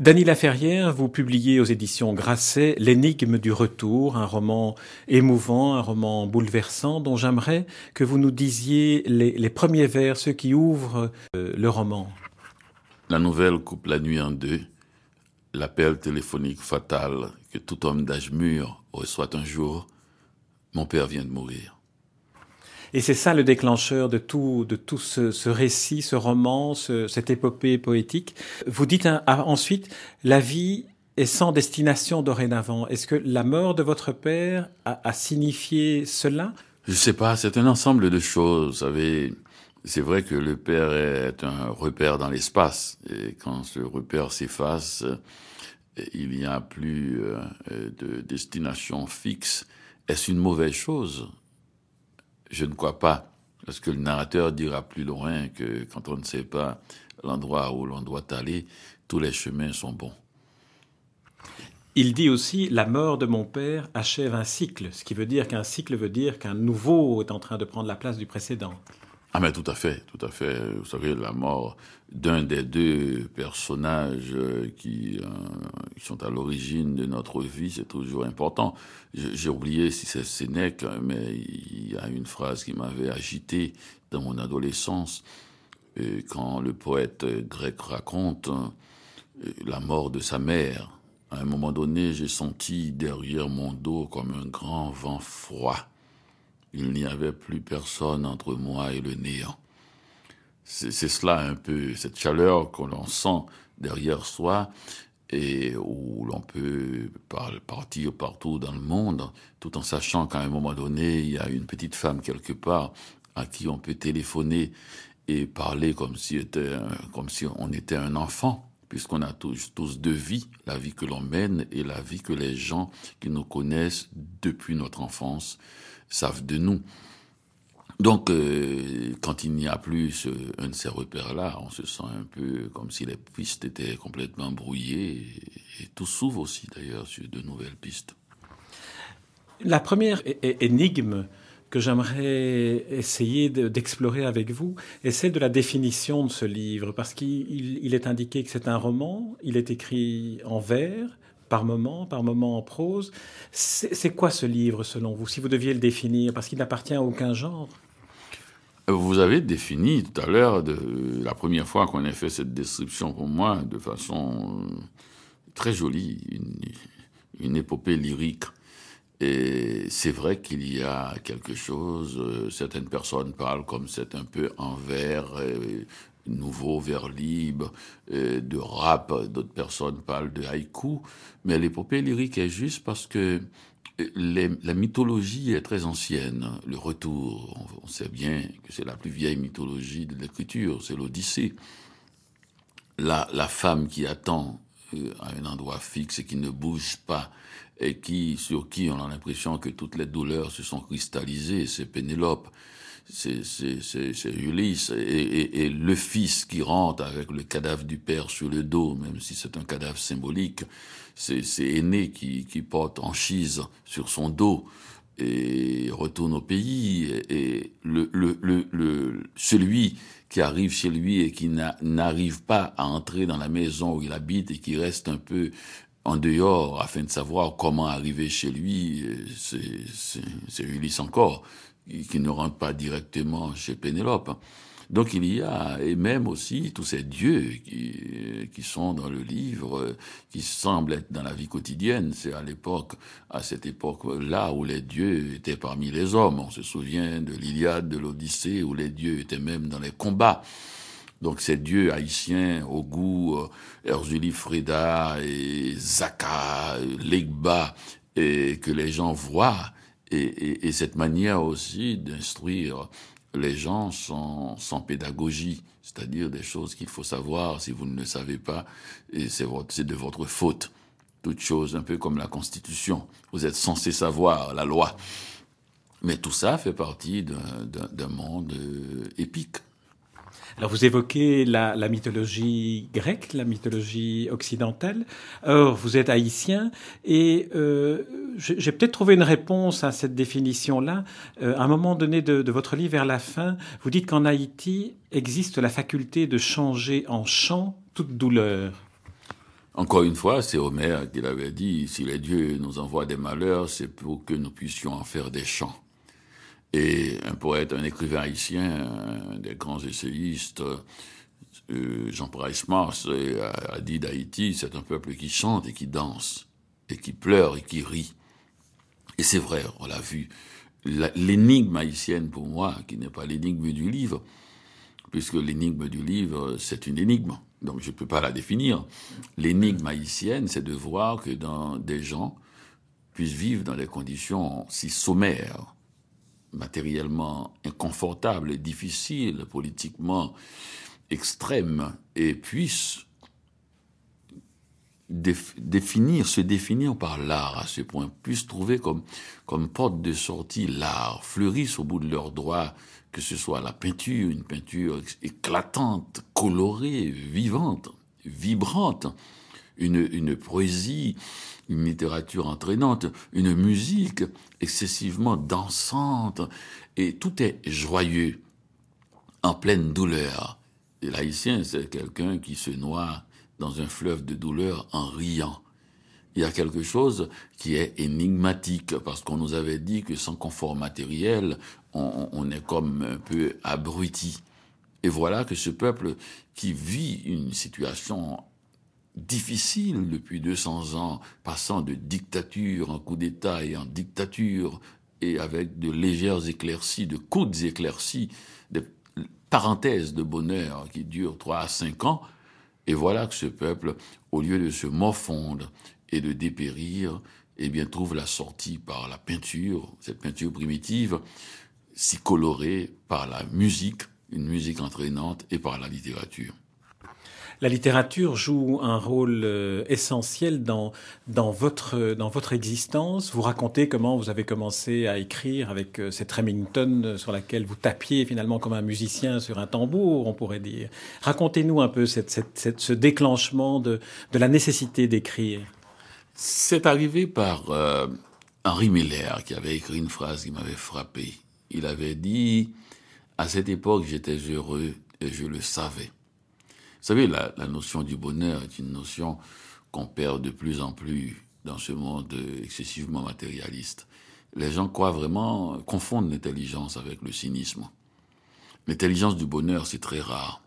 Dany Laferrière, vous publiez aux éditions Grasset L'énigme du retour, un roman émouvant, un roman bouleversant dont j'aimerais que vous nous disiez les, premiers vers, ceux qui ouvrent euh, le roman. La nouvelle coupe la nuit en deux, l'appel téléphonique fatal que tout homme d'âge mûr reçoit un jour. Mon père vient de mourir. Et c'est ça le déclencheur de tout, de tout ce, récit, ce roman, cette épopée poétique. Vous dites ah, ensuite, la vie est sans destination dorénavant. Est-ce que la mort de votre père a, signifié cela? Je ne sais pas, c'est un ensemble de choses. Vous savez, c'est vrai que le père est un repère dans l'espace. Et quand ce repère s'efface, il n'y a plus euh, de destination fixe. Est-ce une mauvaise chose? Je ne crois pas, parce que le narrateur dira plus loin que quand on ne sait pas l'endroit où l'on doit aller, tous les chemins sont bons. Il dit aussi la mort de mon père achève un cycle, ce qui veut dire qu'un cycle veut dire qu'un nouveau est en train de prendre la place du précédent. Ah mais tout à fait, tout à fait. Vous savez, la mort d'un des deux personnages euh, qui, euh, qui sont à l'origine de notre vie, c'est toujours important. J'ai oublié si c'est Sénèque, mais il y a une phrase qui m'avait agité dans mon adolescence, et quand le poète grec raconte euh, la mort de sa mère. À un moment donné, j'ai senti derrière mon dos comme un grand vent froid il n'y avait plus personne entre moi et le néant. C'est cela un peu, cette chaleur que l'on sent derrière soi et où l'on peut partir partout dans le monde, tout en sachant qu'à un moment donné, il y a une petite femme quelque part à qui on peut téléphoner et parler comme si on était un enfant, puisqu'on a tous, tous deux vies, la vie que l'on mène et la vie que les gens qui nous connaissent depuis notre enfance savent de nous. Donc, euh, quand il n'y a plus un de ces repères-là, on se sent un peu comme si les pistes étaient complètement brouillées, et, tout s'ouvre aussi d'ailleurs sur de nouvelles pistes. La première énigme que j'aimerais essayer d'explorer avec vous est celle de la définition de ce livre, parce qu'il est indiqué que c'est un roman, il est écrit en vers, par moment, par moment en prose. C'est quoi ce livre selon vous, si vous deviez le définir, parce qu'il n'appartient à aucun genre? Vous avez défini tout à l'heure, la première fois qu'on a fait cette description pour moi, de façon euh, très jolie, une, épopée lyrique. Et c'est vrai qu'il y a quelque chose, euh, certaines personnes parlent comme c'est un peu en vers, nouveau vers libre, euh, de rap, d'autres personnes parlent de haïku, mais l'épopée lyrique est juste parce que euh, la mythologie est très ancienne. Le retour, on, sait bien que c'est la plus vieille mythologie de l'écriture, c'est l'Odyssée. La, femme qui attend euh, à un endroit fixe et qui ne bouge pas, et qui, sur qui on a l'impression que toutes les douleurs se sont cristallisées, c'est Pénélope c'est Ulysse. Et, et, le fils qui rentre avec le cadavre du père sur le dos, même si c'est un cadavre symbolique, c'est Aîné qui, qui porte Anchise sur son dos et retourne au pays. Et le, le, le, le, celui qui arrive chez lui et qui n'arrive pas à entrer dans la maison où il habite et qui reste un peu en dehors afin de savoir comment arriver chez lui, c'est Ulysse encore qui ne rentrent pas directement chez Pénélope. Donc il y a, et même aussi tous ces dieux qui, qui sont dans le livre, qui semblent être dans la vie quotidienne. C'est à l'époque, à cette époque-là où les dieux étaient parmi les hommes. On se souvient de l'Iliade, de l'Odyssée, où les dieux étaient même dans les combats. Donc ces dieux haïtiens au goût, Erzuli Freda et Zaka, Legba, et que les gens voient, et, cette manière aussi d'instruire les gens sans, sans pédagogie, c'est-à-dire des choses qu'il faut savoir si vous ne le savez pas, et c'est de votre faute. toute chose, un peu comme la Constitution. Vous êtes censé savoir la loi. Mais tout ça fait partie d'un monde euh, épique. Alors vous évoquez la, mythologie grecque, la mythologie occidentale. Or, vous êtes haïtien et euh, j'ai peut-être trouvé une réponse à cette définition-là. Euh, à un moment donné de, de, votre livre, vers la fin, vous dites qu'en Haïti existe la faculté de changer en chant toute douleur. Encore une fois, c'est Homère qui l'avait dit, si les dieux nous envoient des malheurs, c'est pour que nous puissions en faire des chants. Et un poète, un écrivain haïtien, un des grands essayistes, euh, Jean Price Mars, a, dit d'Haïti, c'est un peuple qui chante et qui danse, et qui pleure et qui rit. Et c'est vrai, on l'a vu. L'énigme haïtienne, pour moi, qui n'est pas l'énigme du livre, puisque l'énigme du livre, c'est une énigme, donc je ne peux pas la définir. L'énigme haïtienne, c'est de voir que dans des gens puissent vivre dans des conditions si sommaires, matériellement inconfortable et difficile, politiquement extrême, et puisse définir, se définir par l'art à ce point, puisse trouver comme, comme porte de sortie l'art, fleurissent au bout de leurs droits, que ce soit la peinture, une peinture éclatante, colorée, vivante, vibrante, une, une poésie une littérature entraînante, une musique excessivement dansante, et tout est joyeux, en pleine douleur. Et l'haïtien, c'est quelqu'un qui se noie dans un fleuve de douleur en riant. Il y a quelque chose qui est énigmatique, parce qu'on nous avait dit que sans confort matériel, on, on est comme un peu abruti. Et voilà que ce peuple qui vit une situation difficile depuis 200 ans, passant de dictature en coup d'État et en dictature, et avec de légères éclaircies, de courtes éclaircies, des parenthèses de bonheur qui durent 3 à 5 ans, et voilà que ce peuple, au lieu de se morfondre et de dépérir, eh bien, trouve la sortie par la peinture, cette peinture primitive, si colorée par la musique, une musique entraînante, et par la littérature. La littérature joue un rôle euh, essentiel dans, dans, votre, dans votre existence. Vous racontez comment vous avez commencé à écrire avec euh, cette Remington sur laquelle vous tapiez finalement comme un musicien sur un tambour, on pourrait dire. Racontez-nous un peu cette, ce déclenchement de, de la nécessité d'écrire. C'est arrivé par euh, Henri Miller qui avait écrit une phrase qui m'avait frappé. Il avait dit, à cette époque j'étais heureux et je le savais. Savez, la, notion du bonheur est une notion qu'on perd de plus en plus dans ce monde excessivement matérialiste. Les gens croient vraiment, confondent l'intelligence avec le cynisme. L'intelligence du bonheur, c'est très rare.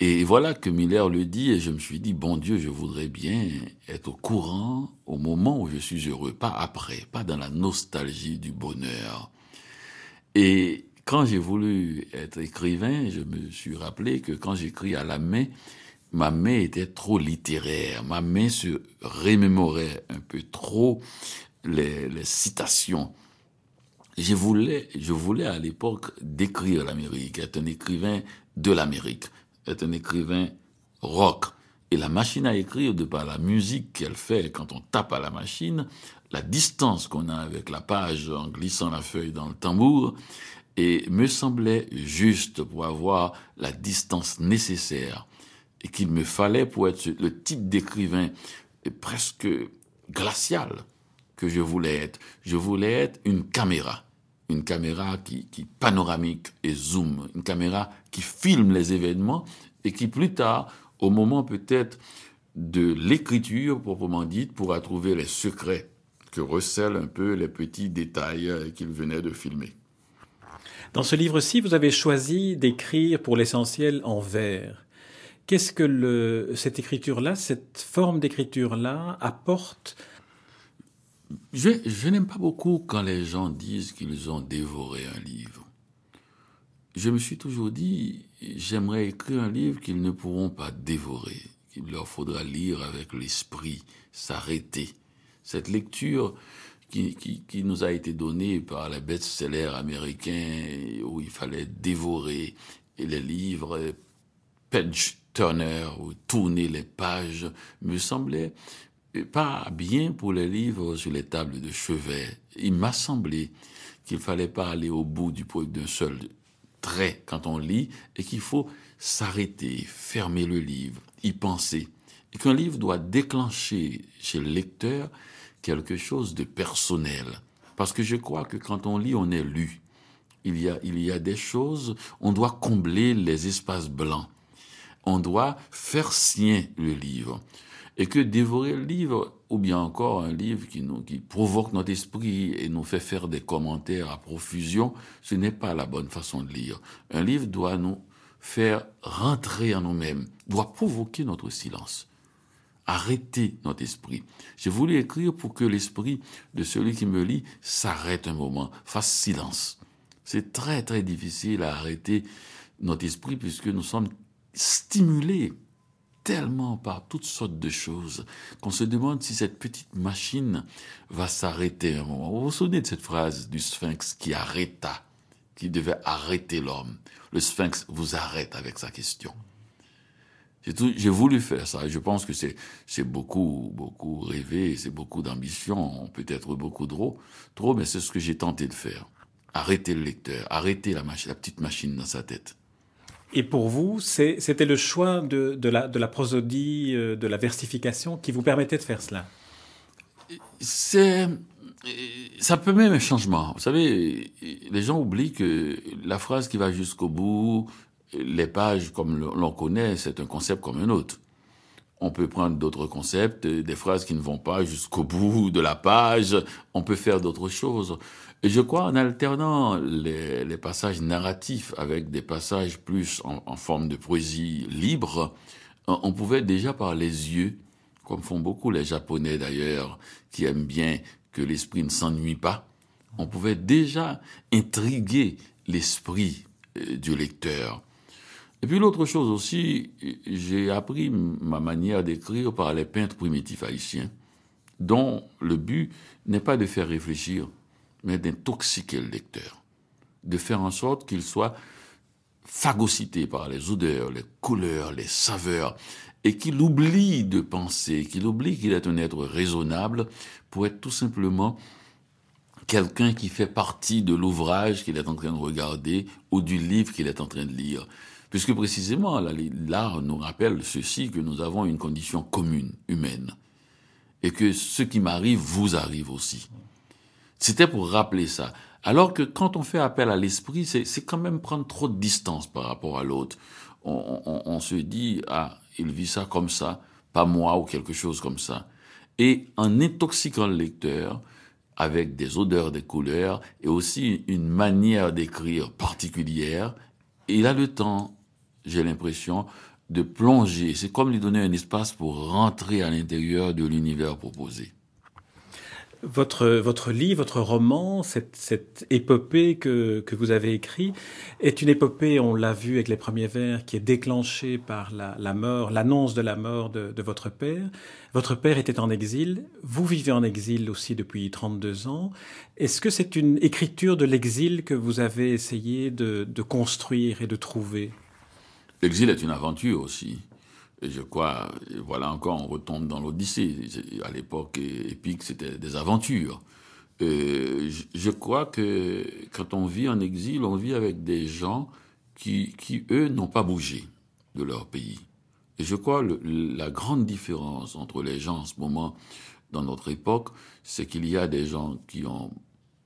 Et voilà que Miller le dit, et je me suis dit, bon Dieu, je voudrais bien être au courant au moment où je suis heureux, pas après, pas dans la nostalgie du bonheur. Et quand j'ai voulu être écrivain, je me suis rappelé que quand j'écris à la main, ma main était trop littéraire. Ma main se remémorait un peu trop les, citations. Je voulais, je voulais à l'époque décrire l'Amérique, être un écrivain de l'Amérique, être un écrivain rock. Et la machine à écrire, de par la musique qu'elle fait quand on tape à la machine, la distance qu'on a avec la page en glissant la feuille dans le tambour, et me semblait juste pour avoir la distance nécessaire et qu'il me fallait pour être le type d'écrivain presque glacial que je voulais être. Je voulais être une caméra, une caméra qui, panoramique et zoom, une caméra qui filme les événements et qui plus tard, au moment peut-être de l'écriture proprement dite, pourra trouver les secrets que recèlent un peu les petits détails qu'il venait de filmer. Dans ce livre-ci, vous avez choisi d'écrire pour l'essentiel en vers. Qu'est-ce que cette écriture-là, cette forme d'écriture-là apporte? Je n'aime pas beaucoup quand les gens disent qu'ils ont dévoré un livre. Je me suis toujours dit, j'aimerais écrire un livre qu'ils ne pourront pas dévorer, qu'il leur faudra lire avec l'esprit, s'arrêter. Cette lecture, qui, nous a été donné par les best-sellers américains où il fallait dévorer les livres, page turner ou tourner les pages, me semblait pas bien pour les livres sur les tables de chevet. Il m'a semblé qu'il fallait pas aller au bout du d'un seul trait quand on lit et qu'il faut s'arrêter, fermer le livre, y penser. Et qu'un livre doit déclencher chez le lecteur quelque chose de personnel. Parce que je crois que quand on lit, on est lu. Il y a, il y a des choses, on doit combler les espaces blancs. On doit faire sien le livre. Et que dévorer le livre, ou bien encore un livre qui, nous, qui provoque notre esprit et nous fait faire des commentaires à profusion, ce n'est pas la bonne façon de lire. Un livre doit nous faire rentrer en nous-mêmes, doit provoquer notre silence, arrêter notre esprit. J'ai voulu écrire pour que l'esprit de celui qui me lit s'arrête un moment, fasse silence. C'est très très difficile à arrêter notre esprit puisque nous sommes stimulés tellement par toutes sortes de choses qu'on se demande si cette petite machine va s'arrêter un moment. Vous vous souvenez de cette phrase du sphinx qui arrêta, qui devait arrêter l'homme? Le sphinx vous arrête avec sa question. J'ai voulu faire ça. Je pense que c'est beaucoup, beaucoup rêvé, c'est beaucoup d'ambition, peut-être beaucoup trop, trop, mais c'est ce que j'ai tenté de faire. Arrêter le lecteur, arrêter la, petite machine dans sa tête. Et pour vous, c'était le choix de, la, de la prosodie, euh, de la versification qui vous permettait de faire cela? C'est. Ça permet un changement. Vous savez, les gens oublient que la phrase qui va jusqu'au bout, les pages comme l'on connaît, c'est un concept comme un autre. On peut prendre d'autres concepts, des phrases qui ne vont pas jusqu'au bout de la page. On peut faire d'autres choses. Et je crois en alternant les, passages narratifs avec des passages plus en, en, forme de poésie libre, on pouvait déjà par les yeux, comme font beaucoup les Japonais d'ailleurs, qui aiment bien que l'esprit ne s'ennuie pas, on pouvait déjà intriguer l'esprit euh, du lecteur. Et puis l'autre chose aussi, j'ai appris ma manière d'écrire par les peintres primitifs haïtiens, dont le but n'est pas de faire réfléchir, mais d'intoxiquer le lecteur, de faire en sorte qu'il soit phagocyté par les odeurs, les couleurs, les saveurs, et qu'il oublie de penser, qu'il oublie qu'il est un être raisonnable pour être tout simplement quelqu'un qui fait partie de l'ouvrage qu'il est en train de regarder ou du livre qu'il est en train de lire. Puisque précisément, l'art nous rappelle ceci, que nous avons une condition commune, humaine, et que ce qui m'arrive vous arrive aussi. C'était pour rappeler ça. Alors que quand on fait appel à l'esprit, c'est quand même prendre trop de distance par rapport à l'autre. On, se dit, ah, il vit ça comme ça, pas moi ou quelque chose comme ça. Et en intoxiquant le lecteur avec des odeurs, des couleurs et aussi une manière d'écrire particulière, il a le temps, j'ai l'impression, de plonger. C'est comme lui donner un espace pour rentrer à l'intérieur de l'univers proposé. Votre, votre livre, votre roman, cette, cette épopée que, que vous avez écrit, est une épopée, on l'a vu avec les premiers vers, qui est déclenchée par la, la mort, l'annonce de la mort de, de, votre père. Votre père était en exil, vous vivez en exil aussi depuis 32 ans. Est-ce que c'est une écriture de l'exil que vous avez essayé de, de construire et de trouver? L'exil est une aventure aussi. Et je crois, voilà encore, on retombe dans l'Odyssée. À l'époque épique, c'était des aventures. je crois que quand on vit en exil, on vit avec des gens qui, qui eux, n'ont pas bougé de leur pays. Et je crois le, la grande différence entre les gens en ce moment, dans notre époque, c'est qu'il y a des gens qui ont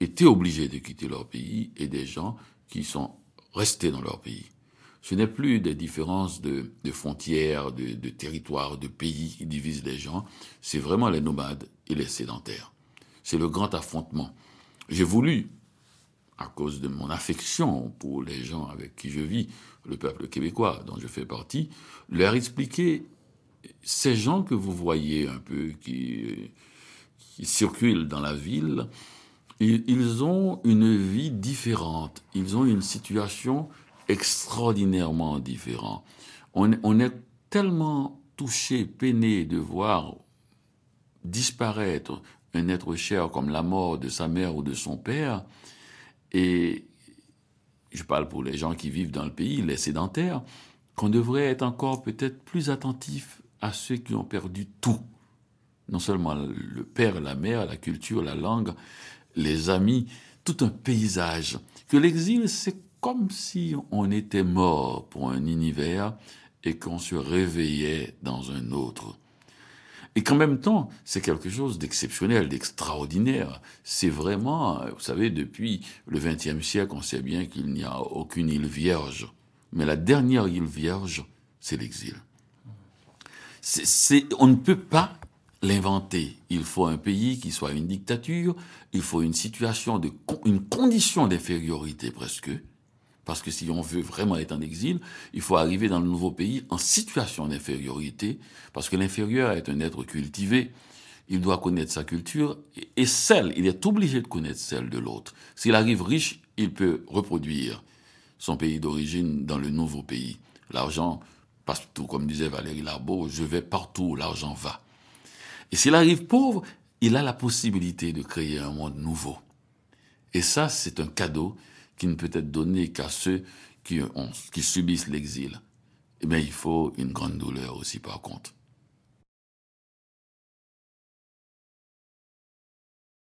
été obligés de quitter leur pays et des gens qui sont restés dans leur pays. Ce n'est plus des différences de, frontières, de, territoires, de pays qui divisent les gens. C'est vraiment les nomades et les sédentaires. C'est le grand affrontement. J'ai voulu, à cause de mon affection pour les gens avec qui je vis, le peuple québécois dont je fais partie, leur expliquer ces gens que vous voyez un peu qui, qui circulent dans la ville, ils ont une vie différente, ils ont une situation extraordinairement différent. On, on est tellement touché, peiné de voir disparaître un être cher comme la mort de sa mère ou de son père, et je parle pour les gens qui vivent dans le pays, les sédentaires, qu'on devrait être encore peut-être plus attentif à ceux qui ont perdu tout. non seulement le père, la mère, la culture, la langue, les amis, tout un paysage. Que l'exil, c'est comme si on était mort pour un univers et qu'on se réveillait dans un autre. Et qu'en même temps, c'est quelque chose d'exceptionnel, d'extraordinaire. C'est vraiment, vous savez, depuis le XXe siècle, on sait bien qu'il n'y a aucune île vierge. Mais la dernière île vierge, c'est l'exil. On ne peut pas l'inventer. Il faut un pays qui soit une dictature, il faut une situation de, une condition d'infériorité presque, parce que si on veut vraiment être en exil, il faut arriver dans le nouveau pays en situation d'infériorité, parce que l'inférieur est un être cultivé. Il doit connaître sa culture et celle, il est obligé de connaître celle de l'autre. S'il arrive riche, il peut reproduire son pays d'origine dans le nouveau pays. L'argent passe tout, comme disait Valérie Larbeau, je vais partout où l'argent va. Et s'il arrive pauvre, il a la possibilité de créer un monde nouveau. Et ça, c'est un cadeau qui ne peut être donné qu'à ceux qui, qui subissent l'exil. Eh bien, il faut une grande douleur aussi, par contre.